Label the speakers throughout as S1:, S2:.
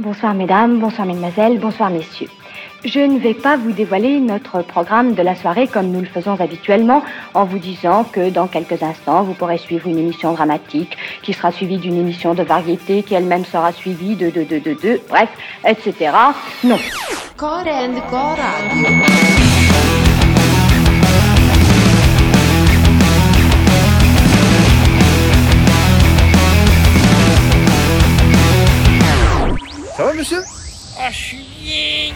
S1: Bonsoir mesdames, bonsoir mesdemoiselles, bonsoir messieurs. Je ne vais pas vous dévoiler notre programme de la soirée comme nous le faisons habituellement en vous disant que dans quelques instants, vous pourrez suivre une émission dramatique qui sera suivie d'une émission de variété qui elle-même sera suivie de de de de de, bref, etc. Non.
S2: Ah, je suis bien.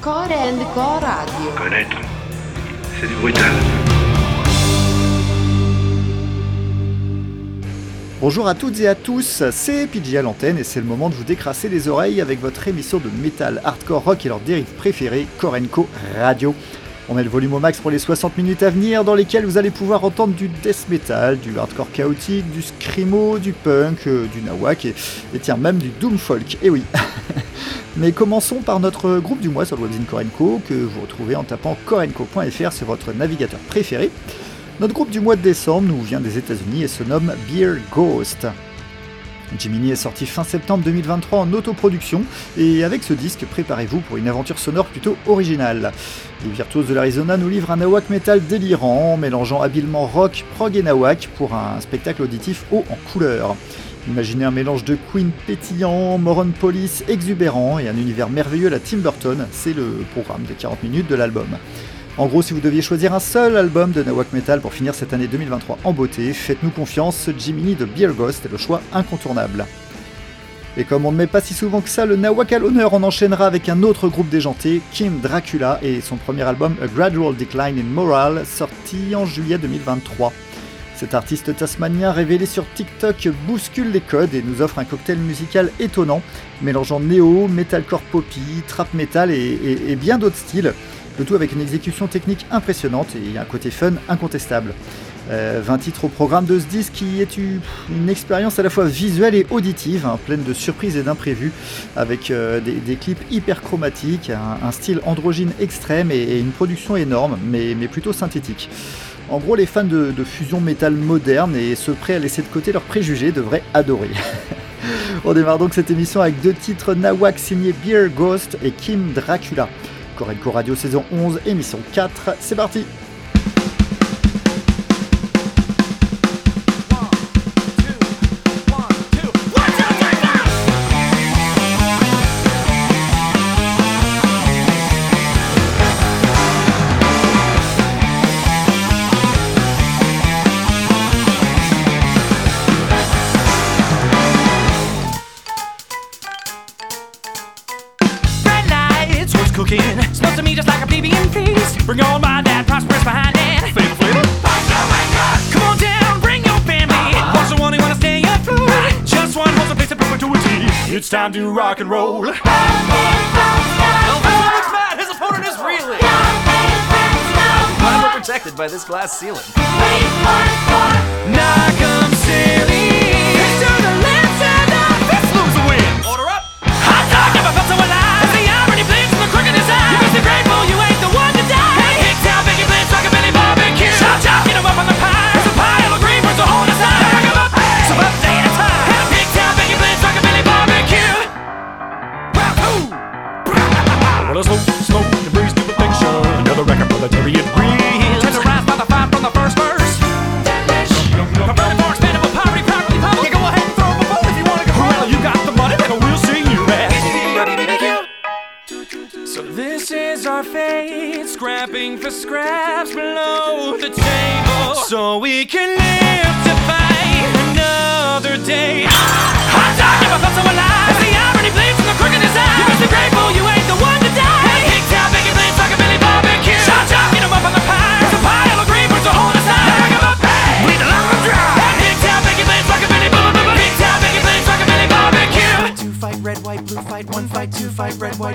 S3: Core and Core Radio.
S4: Connaître, c'est du brutal.
S5: Bonjour à toutes et à tous, c'est PJ à l'antenne et c'est le moment de vous décrasser les oreilles avec votre émission de métal, hardcore, rock et leur dérive préférée, Korenko Radio. On met le volume au max pour les 60 minutes à venir dans lesquelles vous allez pouvoir entendre du death metal, du hardcore chaotique, du screamo, du punk, euh, du nawak et, et tiens même du doom folk. Et oui. Mais commençons par notre groupe du mois sur le webzine Korenko que vous retrouvez en tapant korenko.fr sur votre navigateur préféré. Notre groupe du mois de décembre nous vient des États-Unis et se nomme Beer Ghost. Jiminy est sorti fin septembre 2023 en autoproduction et avec ce disque, préparez-vous pour une aventure sonore plutôt originale. Les virtuoses de l'Arizona nous livrent un nawak metal délirant, mélangeant habilement rock, prog et nawak pour un spectacle auditif haut en couleur. Imaginez un mélange de Queen pétillant, Moron Police exubérant et un univers merveilleux à la Tim Burton, c'est le programme de 40 minutes de l'album. En gros, si vous deviez choisir un seul album de Nawak Metal pour finir cette année 2023 en beauté, faites-nous confiance, Jiminy de Beer Ghost est le choix incontournable. Et comme on ne met pas si souvent que ça le Nawak à l'honneur, on enchaînera avec un autre groupe déjanté, Kim Dracula, et son premier album A Gradual Decline in Moral, sorti en juillet 2023. Cet artiste tasmanien révélé sur TikTok bouscule les codes et nous offre un cocktail musical étonnant, mélangeant néo, metalcore poppy, trap metal et, et- et bien d'autres styles. Le tout avec une exécution technique impressionnante et un côté fun incontestable. Euh, 20 titres au programme de ce disque qui est une expérience à la fois visuelle et auditive, hein, pleine de surprises et d'imprévus, avec euh, des, clips hyper chromatiques, un, style androgyne extrême et, une production énorme, mais, mais plutôt synthétique. En gros, les fans de, de fusion métal moderne et ceux prêts à laisser de côté leurs préjugés devraient adorer. On démarre donc cette émission avec deux titres Nawak signés Beer Ghost et Kim Dracula. Corenco Radio saison 11, émission 4, c'est parti
S2: It's time to rock and roll. Elvis looks mad, his opponent is reeling.
S6: We're protected by this glass ceiling.
S2: Knock 'em silly. Fist to the left,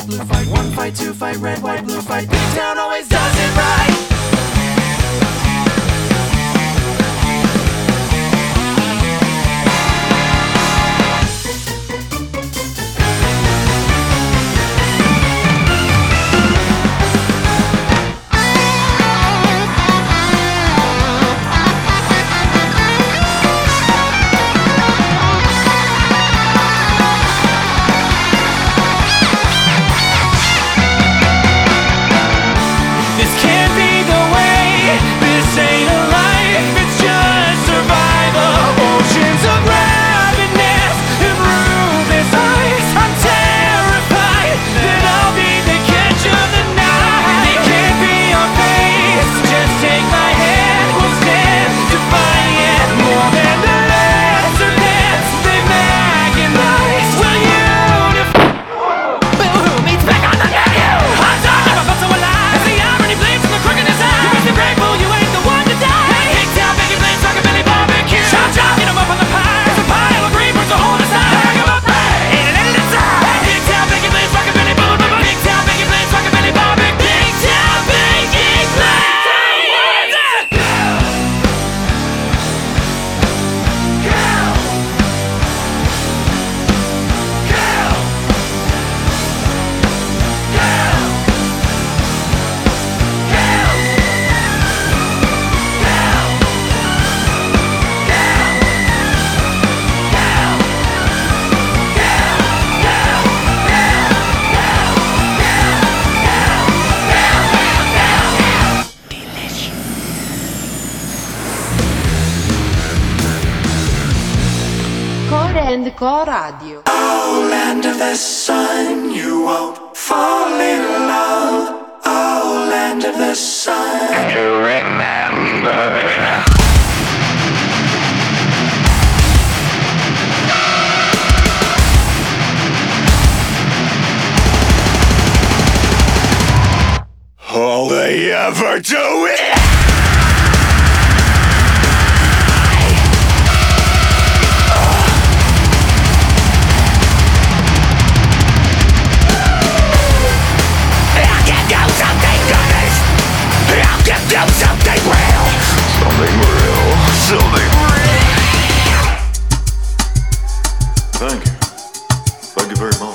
S7: white, blue fight. One fight, two fight, red, white, blue fight. Big town
S6: very much.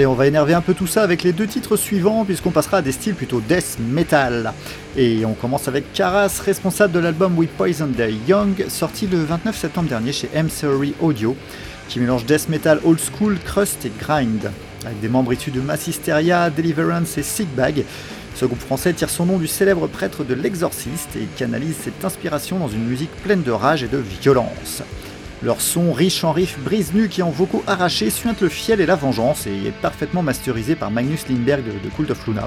S5: Allez, on va énerver un peu tout ça avec les deux titres suivants, puisqu'on passera à des styles plutôt death metal. Et on commence avec Karas, responsable de l'album We Poison Day Young, sorti le 29 septembre dernier chez M Audio, qui mélange death metal old school, crust et grind. Avec des membres issus de Massisteria, Deliverance et Sickbag, ce groupe français tire son nom du célèbre prêtre de l'Exorciste et canalise cette inspiration dans une musique pleine de rage et de violence. Leur son riche en riffs brise nuque et en vocaux arrachés suinte le fiel et la vengeance et est parfaitement masterisé par Magnus Lindberg de, Cult of Luna.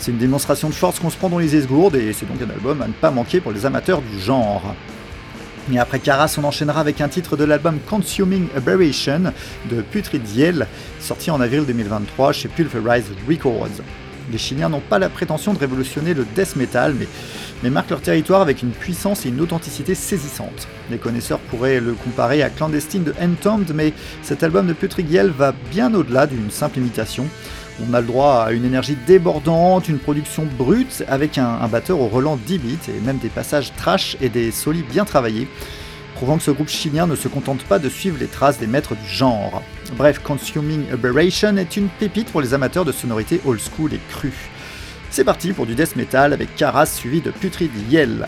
S5: C'est une démonstration de force qu'on se prend dans les esgourdes et c'est donc un album à ne pas manquer pour les amateurs du genre. Et après Karas, on enchaînera avec un titre de l'album Consuming Aberration de Putridiel, sorti en avril 2023 chez Pulverize Records. Les Chiliens n'ont pas la prétention de révolutionner le death metal, mais, marquent leur territoire avec une puissance et une authenticité saisissantes. Les connaisseurs pourraient le comparer à Clandestine de Entombed, mais cet album de Putridiel va bien au-delà d'une simple imitation. On a le droit à une énergie débordante, une production brute avec un, un batteur au relent 10 bits et même des passages trash et des solis bien travaillés, prouvant que ce groupe chilien ne se contente pas de suivre les traces des maîtres du genre. Bref, Consuming Aberration est une pépite pour les amateurs de sonorités old school et crues. C'est parti pour du death metal avec Karas suivi de Putrid Yell.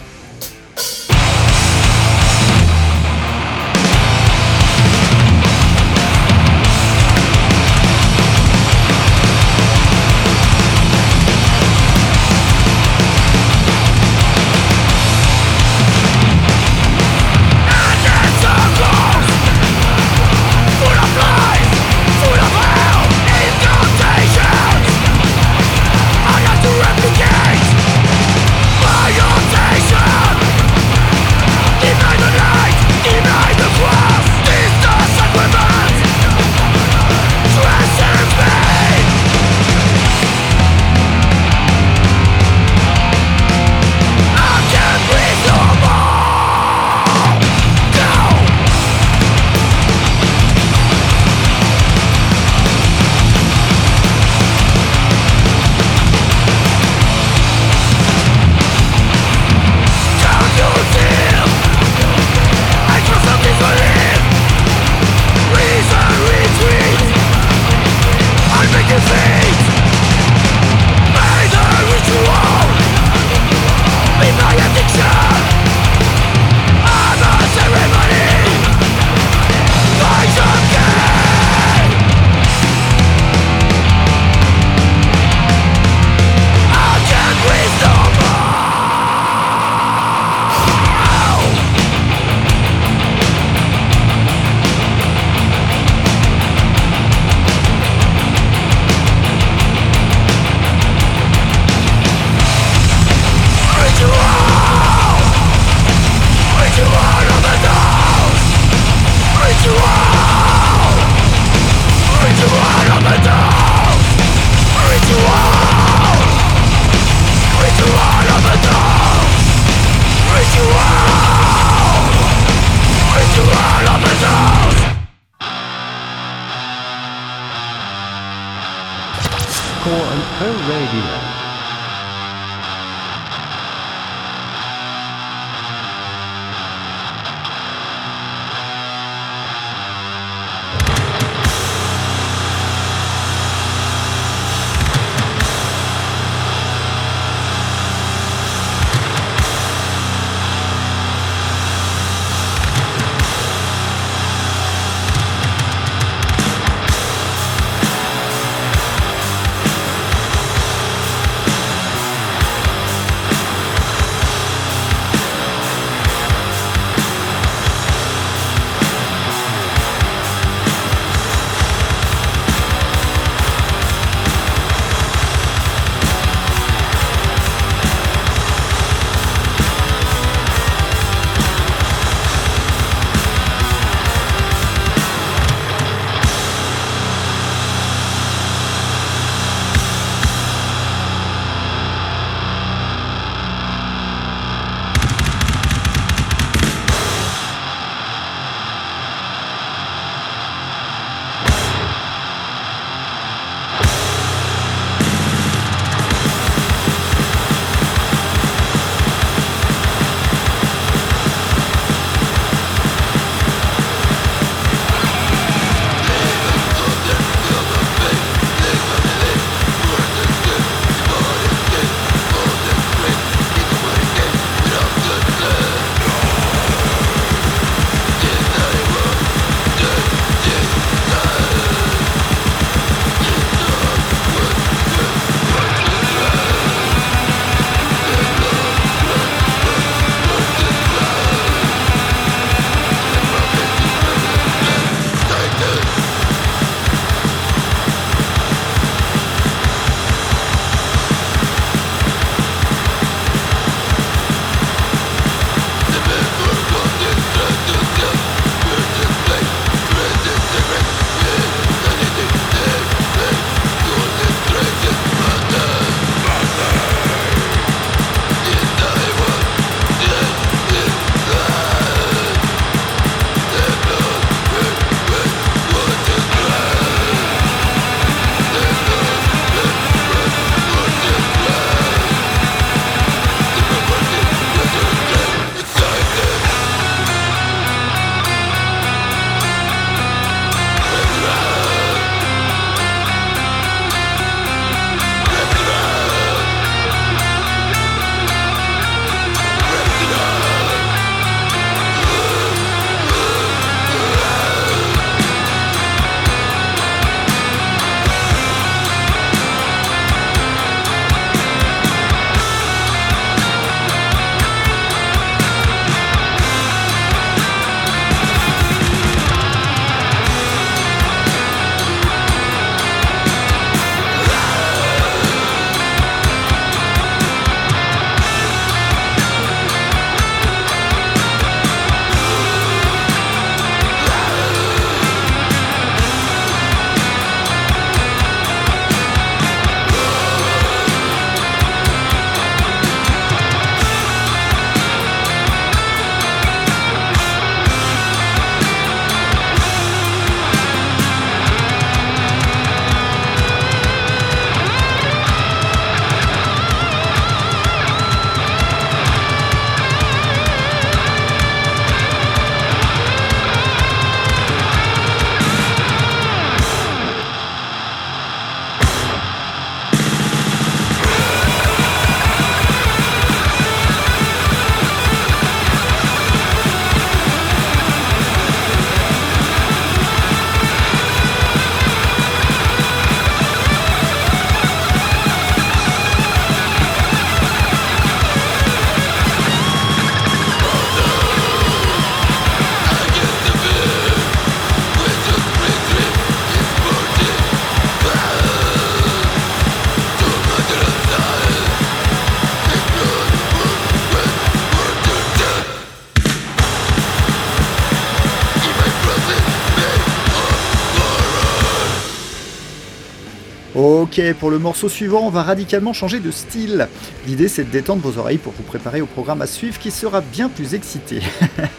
S5: Pour le morceau suivant, on va radicalement changer de style. L'idée c'est de détendre vos oreilles pour vous préparer au programme à suivre qui sera bien plus excité.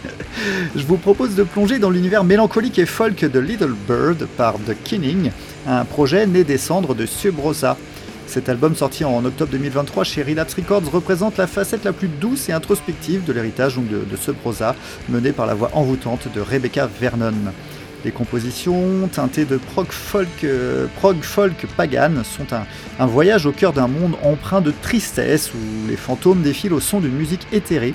S5: Je vous propose de plonger dans l'univers mélancolique et folk de Little Bird par The Kinning, un projet né des cendres de Subrosa. Cet album sorti en octobre 2023 chez Relapse Records représente la facette la plus douce et introspective de l'héritage de, de Subrosa, mené par la voix envoûtante de Rebecca Vernon. Les compositions teintées de prog folk, euh, prog folk sont un, voyage au cœur d'un monde empreint de tristesse où les fantômes défilent au son d'une musique éthérée,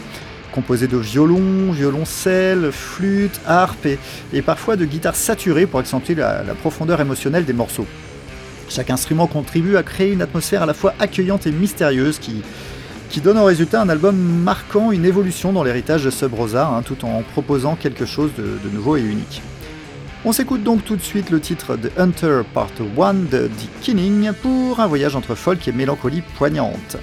S5: composée de violons, violoncelles, flûtes, harpes et, parfois de guitares saturées pour accentuer la, profondeur émotionnelle des morceaux. Chaque instrument contribue à créer une atmosphère à la fois accueillante et mystérieuse qui, donne en résultat un album marquant une évolution dans l'héritage de Sub Rosa, hein, tout en proposant quelque chose de nouveau et unique. On s'écoute donc tout de suite le titre de Hunter Part 1 de Dick Kinning pour un voyage entre folk et mélancolie poignante.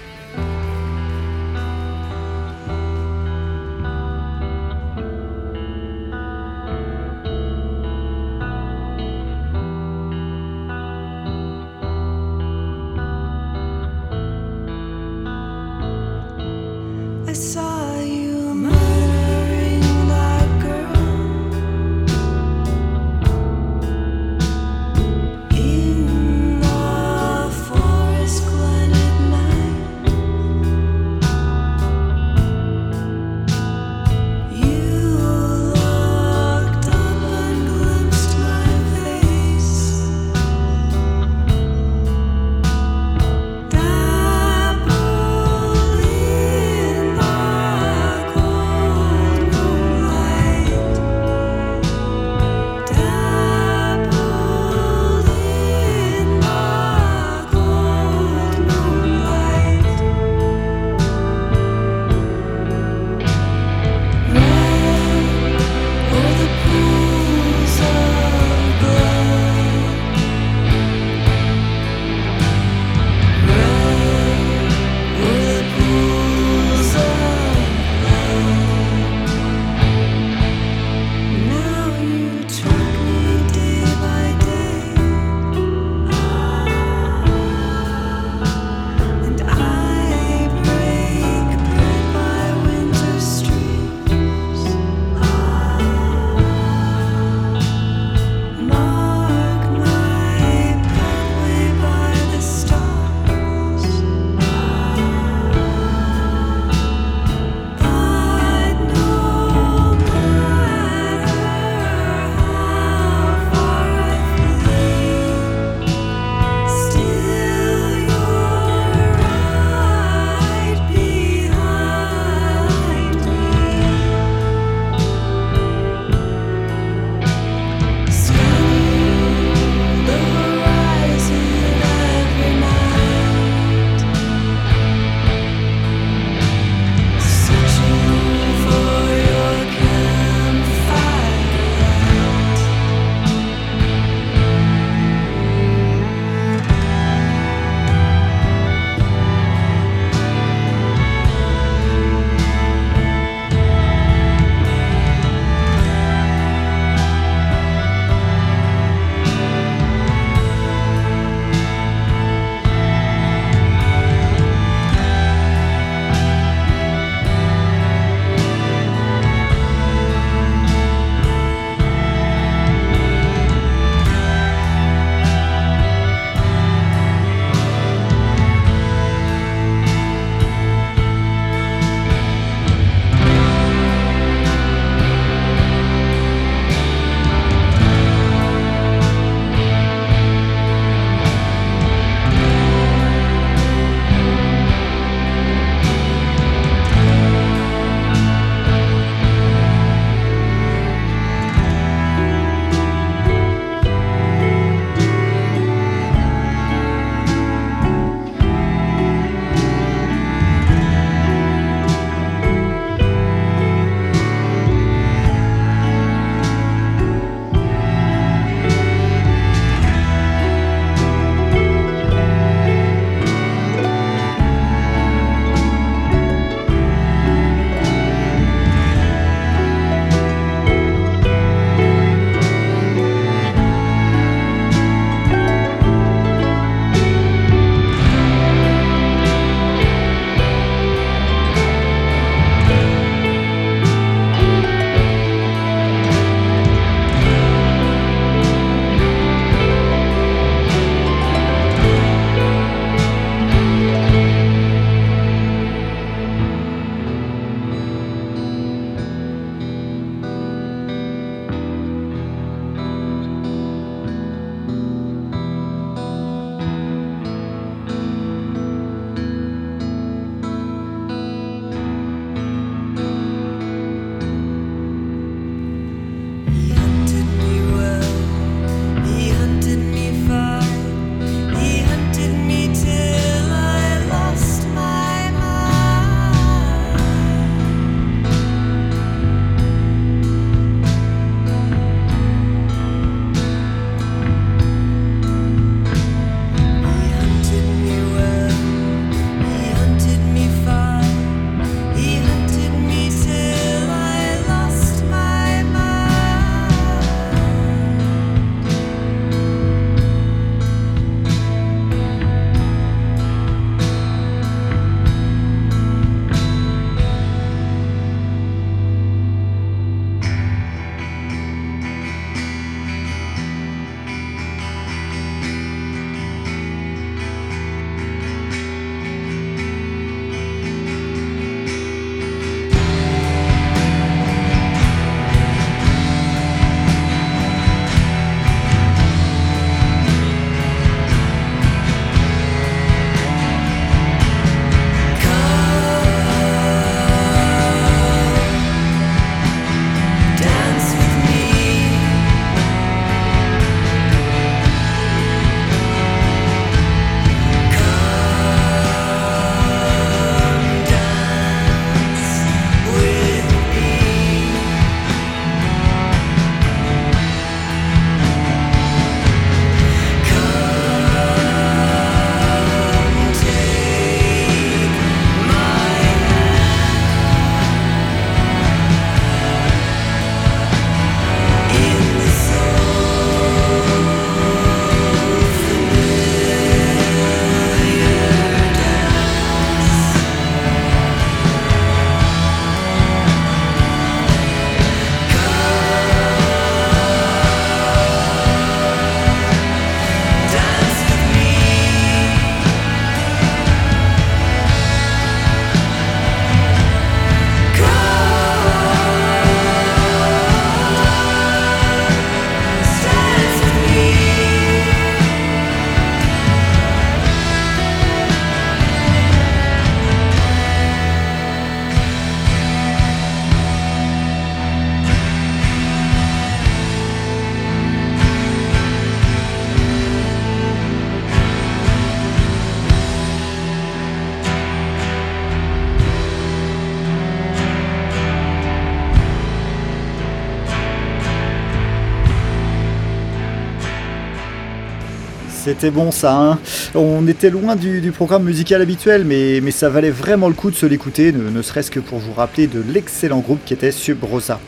S5: C'était bon ça, hein On était loin du, programme musical habituel, mais, ça valait vraiment le coup de se l'écouter, ne, serait-ce que pour vous rappeler de l'excellent groupe qui était Subrosa.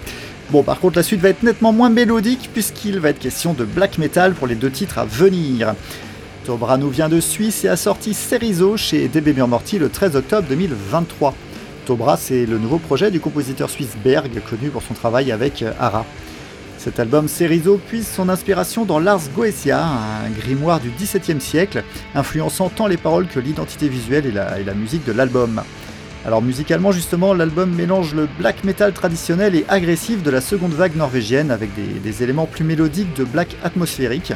S5: Bon, par contre, la suite va être nettement moins mélodique, puisqu'il va être question de black metal pour les deux titres à venir. Tobra nous vient de Suisse et a sorti Cerizo chez DB Morty le 13 octobre 2023. Tobra, c'est le nouveau projet du compositeur suisse Berg, connu pour son travail avec euh, Ara. Cet album Cerizo puise son inspiration dans Lars Goetia, un grimoire du XVIIe siècle, influençant tant les paroles que l'identité visuelle et la, musique de l'album. Alors musicalement justement, l'album mélange le black metal traditionnel et agressif de la seconde vague norvégienne avec des, des éléments plus mélodiques de black atmosphérique.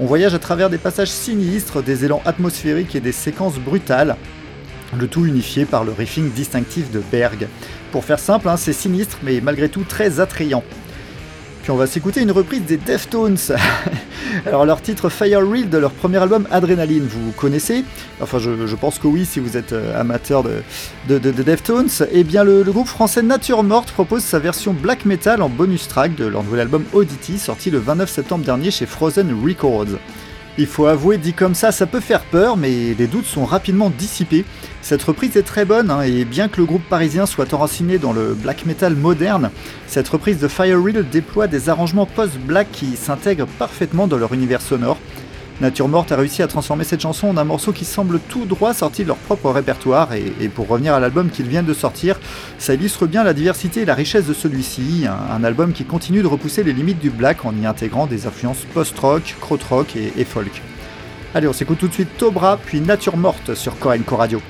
S5: On voyage à travers des passages sinistres, des élans atmosphériques et des séquences brutales, le tout unifié par le riffing distinctif de Berg. Pour faire simple, hein, c'est sinistre mais malgré tout très attrayant. Puis on va s'écouter une reprise des Deftones. Alors leur titre Fire Real de leur premier album Adrenaline, vous connaissez Enfin je, pense que oui si vous êtes euh, amateur de, de, de- de Deftones. Eh bien le, le groupe français Nature Morte propose sa version black metal en bonus track de leur nouvel album Oddity sorti le 29 septembre dernier chez Frozen Records. Il faut avouer, dit comme ça, ça peut faire peur, mais les doutes sont rapidement dissipés. Cette reprise est très bonne, hein, et bien que le groupe parisien soit enraciné dans le black metal moderne, cette reprise de Fire Real déploie des arrangements post-black qui s'intègrent parfaitement dans leur univers sonore. Nature Morte a réussi à transformer cette chanson en un morceau qui semble tout droit sorti de leur propre répertoire, et, pour revenir à l'album qu'ils viennent de sortir, ça illustre bien la diversité et la richesse de celui-ci, un, album qui continue de repousser les limites du black en y intégrant des influences post-rock, krautrock et, et folk. Allez, on s'écoute tout de suite Tobra, puis Nature Morte sur Korenko Radio.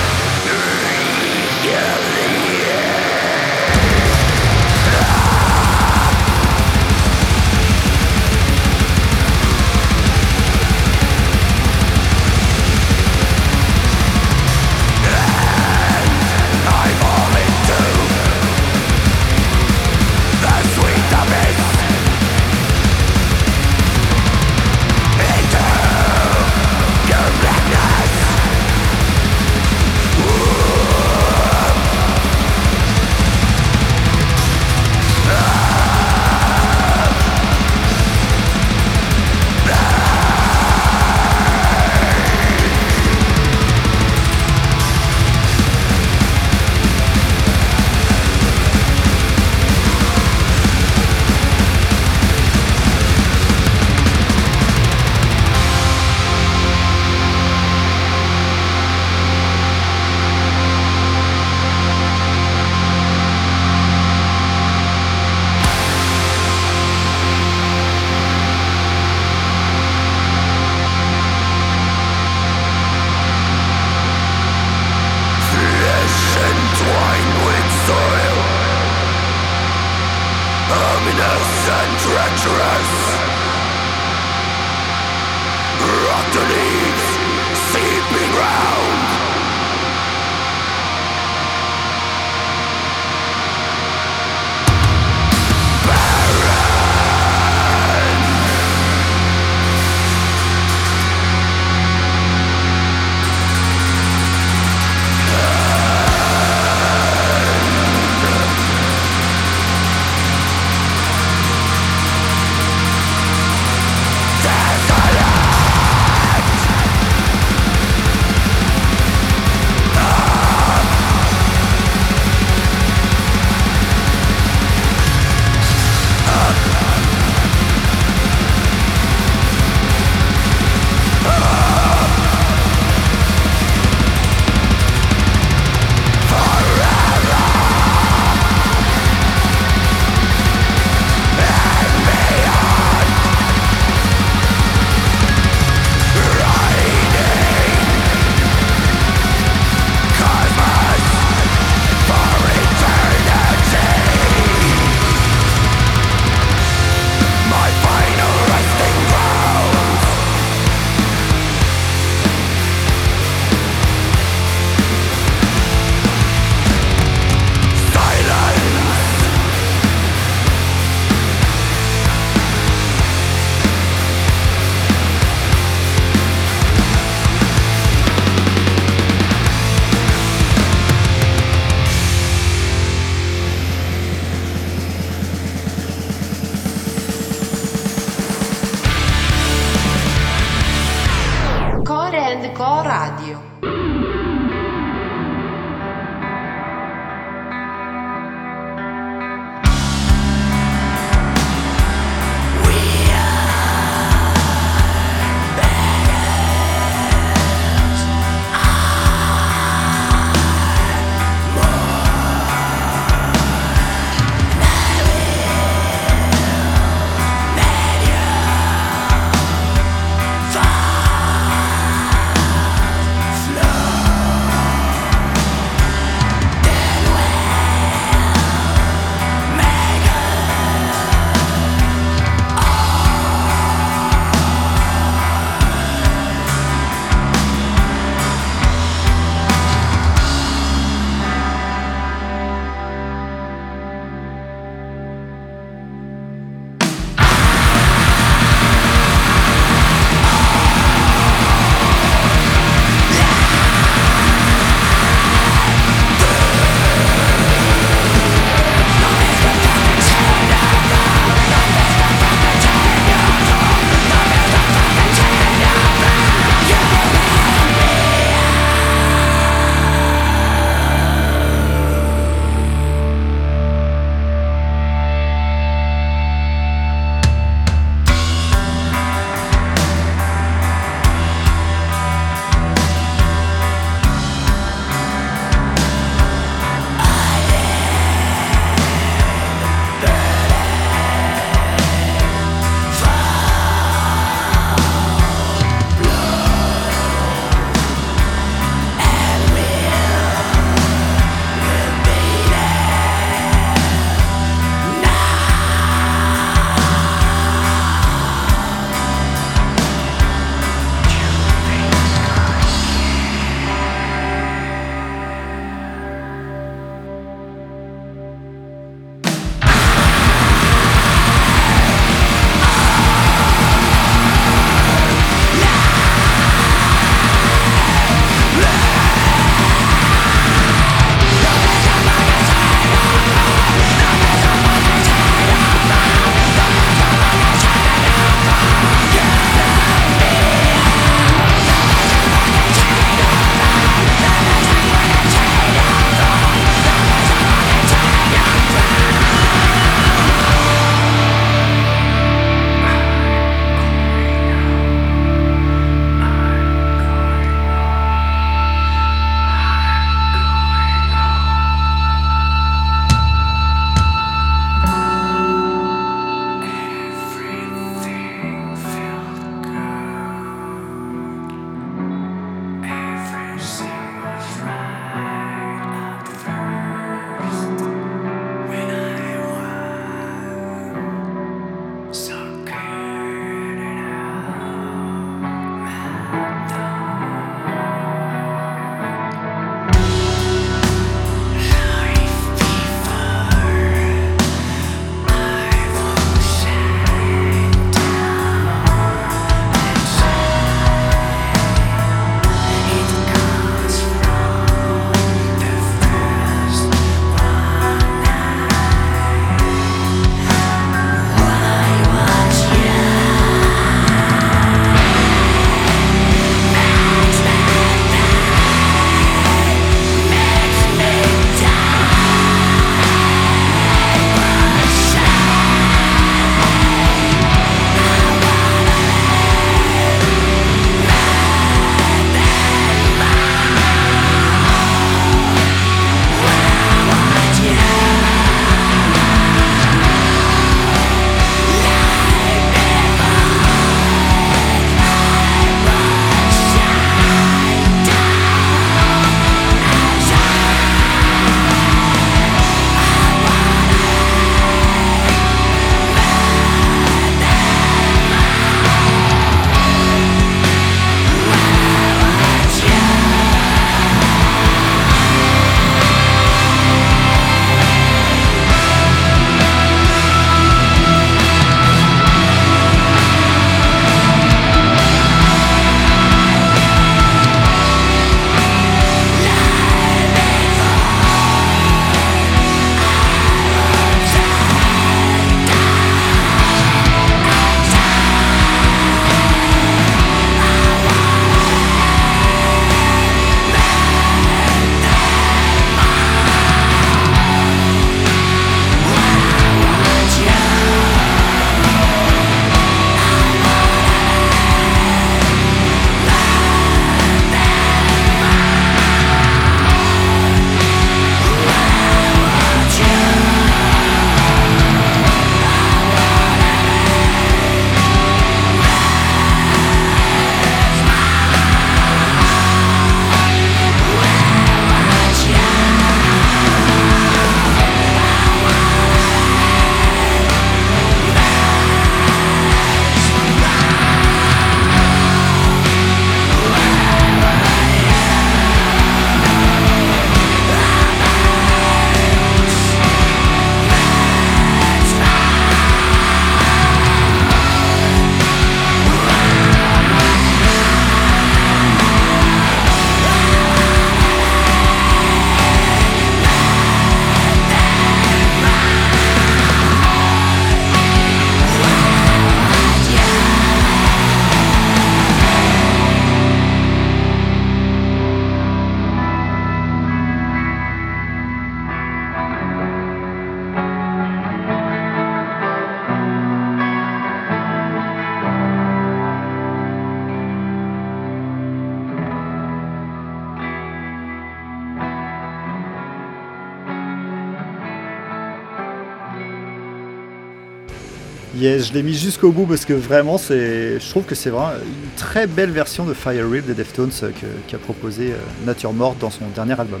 S5: Je l'ai mis jusqu'au bout parce que vraiment, je trouve que c'est vraiment une très belle version de Fire Real des Deftones euh, qu'a proposé euh, Nature Morte dans son dernier album.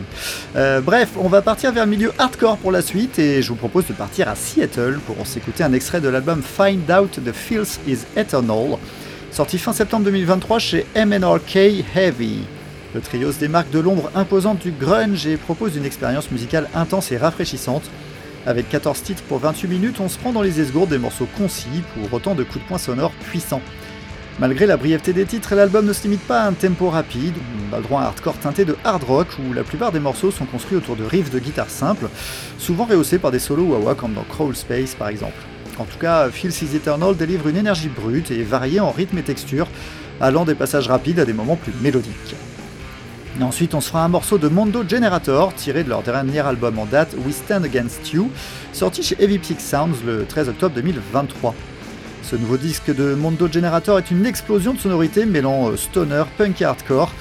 S5: Euh, bref, on va partir vers le milieu hardcore pour la suite et je vous propose de partir à Seattle pour s'écouter un extrait de l'album Find Out The Filth Is Eternal, sorti fin septembre 2023 chez MNRK Heavy. Le trio se démarque de l'ombre imposante du grunge et propose une expérience musicale intense et rafraîchissante. Avec 14 titres pour 28 minutes, on se prend dans les esgourdes des morceaux concis pour autant de coups de poing sonores puissants. Malgré la brièveté des titres, l'album ne se limite pas à un tempo rapide, on a le droit hardcore teinté de hard rock où la plupart des morceaux sont construits autour de riffs de guitare simples, souvent rehaussés par des solos wah comme dans Crawl Space par exemple. En tout cas, Feels Is Eternal délivre une énergie brute et variée en rythme et texture, allant des passages rapides à des moments plus mélodiques. Et ensuite, on se fera un morceau de Mondo Generator, tiré de leur dernier album en date, We Stand Against You, sorti chez Heavy Sounds le 13 octobre 2023. Ce nouveau disque de Mondo Generator est une explosion de sonorités mêlant euh, stoner, punk et hardcore,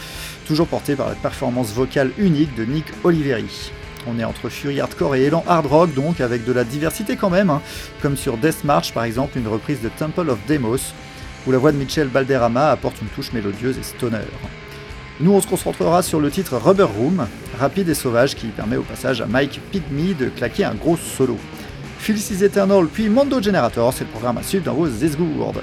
S5: toujours porté par la performance vocale unique de Nick Oliveri. On est entre fury hardcore et élan hard rock donc, avec de la diversité quand même, hein, comme sur Death March par exemple, une reprise de Temple of Demos, où la voix de Michel Balderrama apporte une touche mélodieuse et stoner. Nous, on se concentrera sur le titre Rubber Room, rapide et sauvage, qui permet au passage à Mike Pygmy de claquer un gros solo. Feels Eternal puis Mondo Generator, c'est le programme à suivre dans vos esgourdes.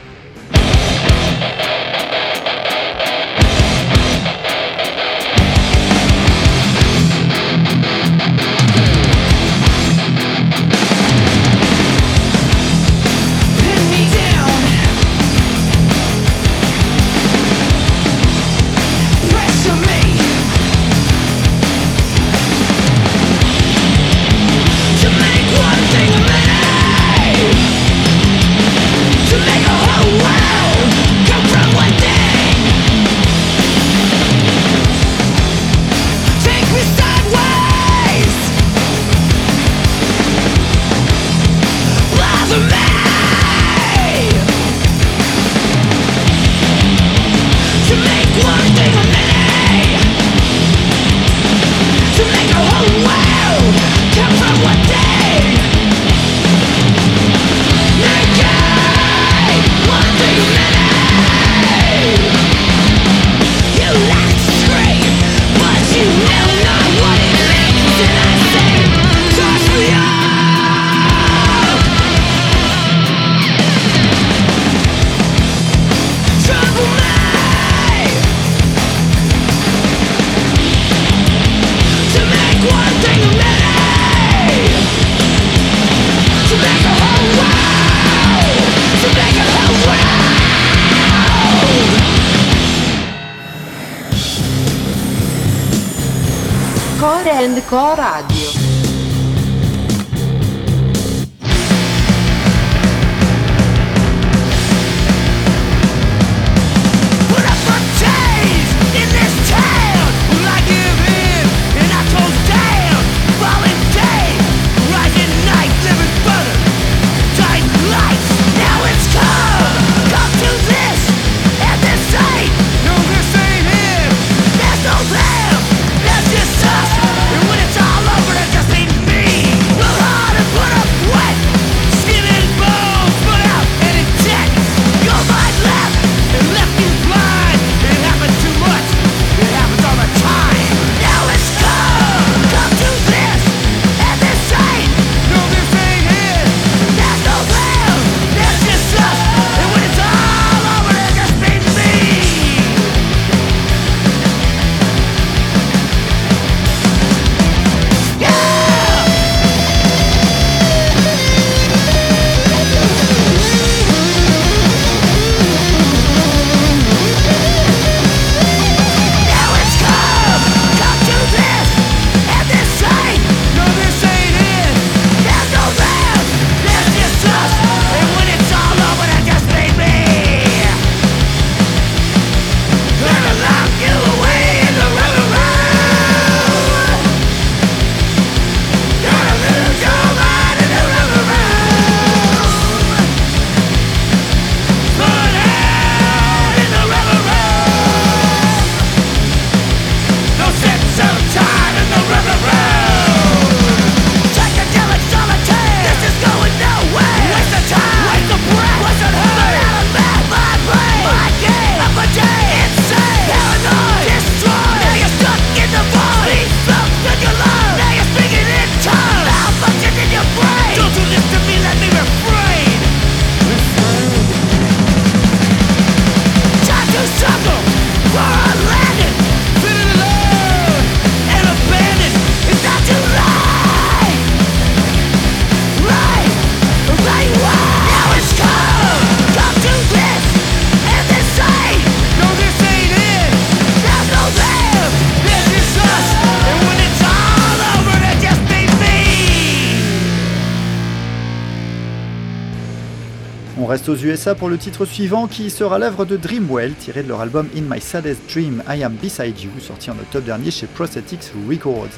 S8: Aux USA pour le titre suivant qui sera l'œuvre de Dreamwell tiré de leur album In My Saddest Dream I Am Beside You sorti en octobre dernier chez Prosthetics Records.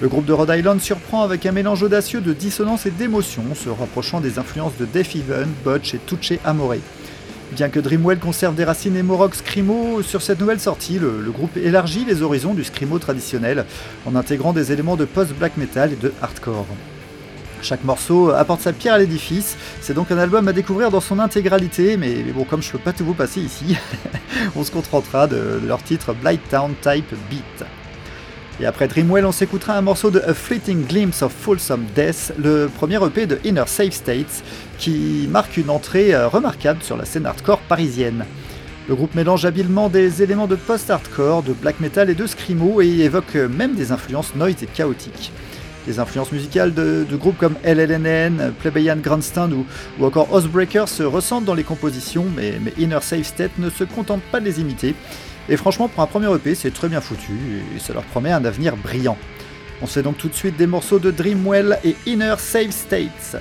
S8: Le groupe de Rhode Island surprend avec un mélange audacieux de dissonance et d'émotion, se rapprochant des influences de Def Even, Butch et Tucci Amore. Bien que Dreamwell conserve des racines emo-rock screamo, sur cette nouvelle sortie, le, le groupe élargit les horizons du screamo traditionnel en intégrant des éléments de post-black metal et de hardcore. Chaque morceau apporte sa pierre à l'édifice, c'est donc un album à découvrir dans son intégralité, mais, bon, comme je peux pas tout vous passer ici, on se contentera de, leur titre Blight Town Type Beat. Et après Dreamwell, on s'écoutera un morceau de A Fleeting Glimpse of Fulsome Death, le premier EP de Inner Safe States, qui marque une entrée euh, remarquable sur la scène hardcore parisienne. Le groupe mélange habilement des éléments de post-hardcore, de black metal et de screamo et évoque même des influences noise et chaotiques. Les influences musicales de, groupes comme LLNN, Plebeian Grandstand ou, encore Housebreaker se ressentent dans les compositions, mais, Inner Safe State ne se contente pas de les imiter. Et franchement, pour un premier EP, c'est très bien foutu et ça leur promet un avenir brillant. On sait donc tout de suite des morceaux de Dreamwell et Inner Safe States.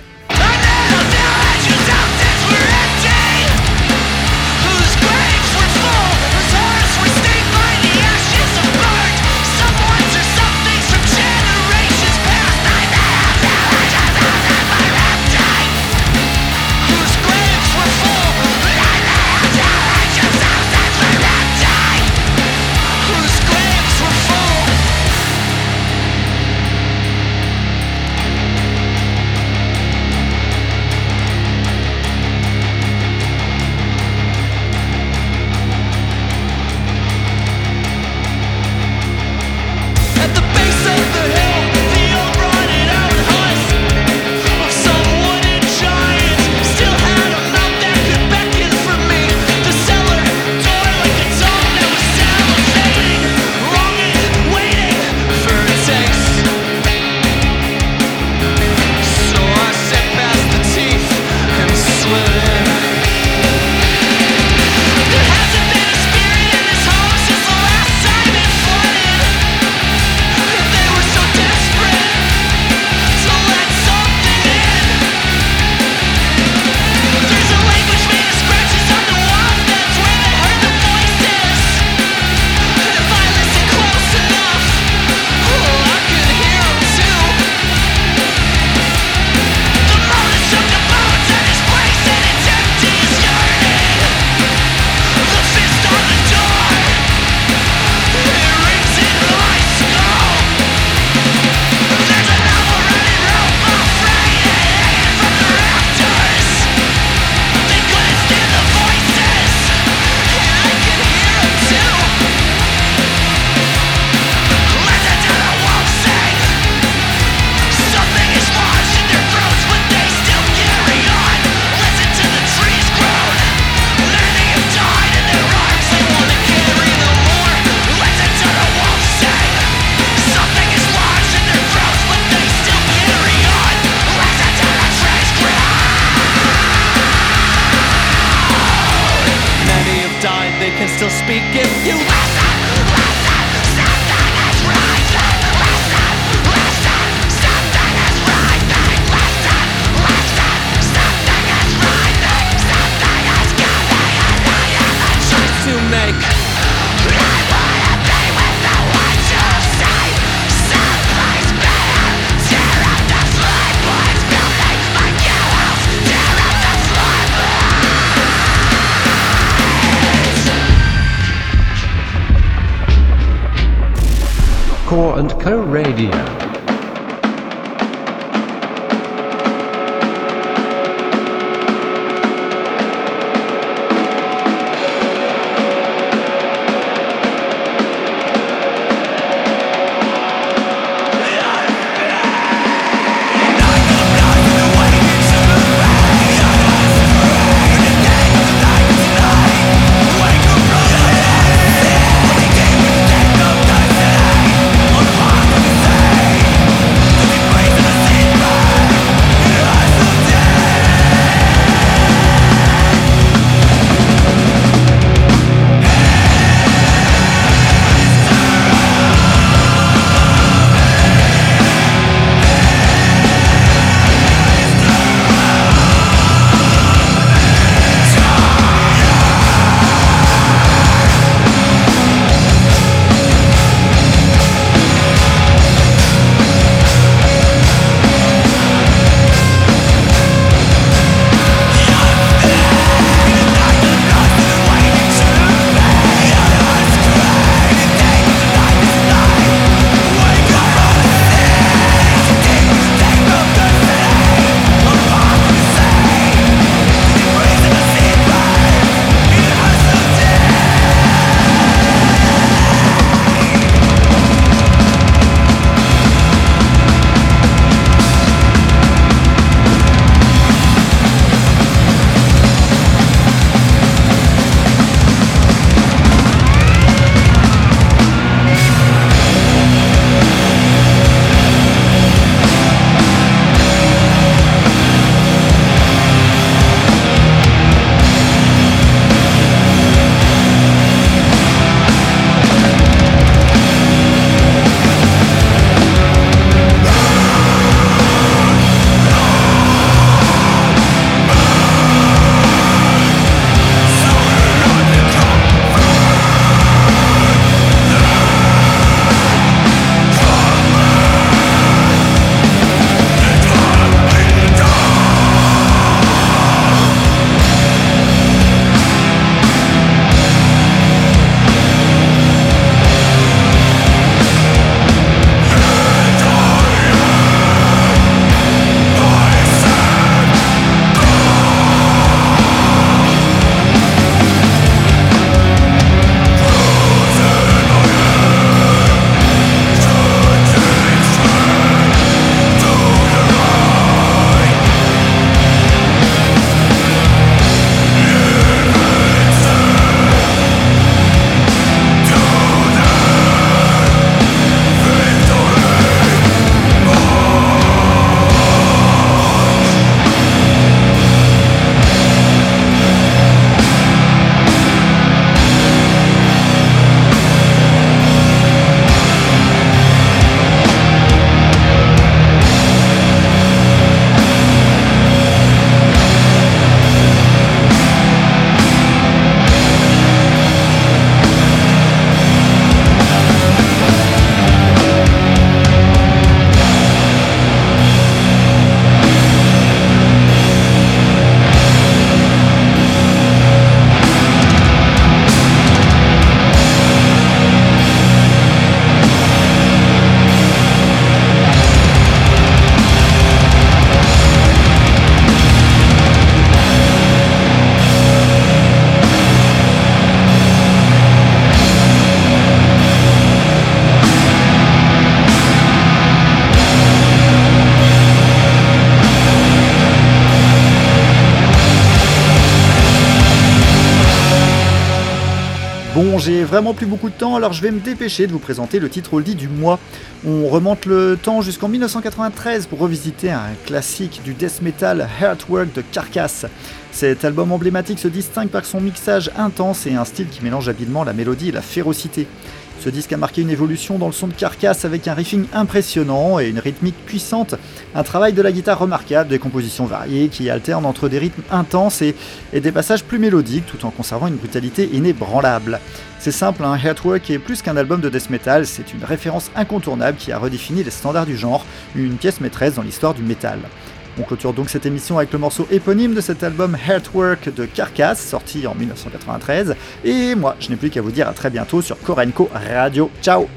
S5: Vraiment plus beaucoup de temps, alors je vais me dépêcher de vous présenter le titre oldie du mois. On remonte le temps jusqu'en 1993 pour revisiter un classique du death metal Heartwork de Carcass. Cet album emblématique se distingue par son mixage intense et un style qui mélange habilement la mélodie et la férocité. Ce disque a marqué une évolution dans le son de Carcass avec un riffing impressionnant et une rythmique puissante, un travail de la guitare remarquable, des compositions variées qui alternent entre des rythmes intenses et, des passages plus mélodiques tout en conservant une brutalité inébranlable. C'est simple, un Heartwork est plus qu'un album de death metal, c'est une référence incontournable qui a redéfini les standards du genre, une pièce maîtresse dans l'histoire du métal. On clôture donc cette émission avec le morceau éponyme de cet album Heartwork de Carcass, sorti en 1993. Et moi, je n'ai plus qu'à vous dire à très bientôt sur Korenko Radio. Ciao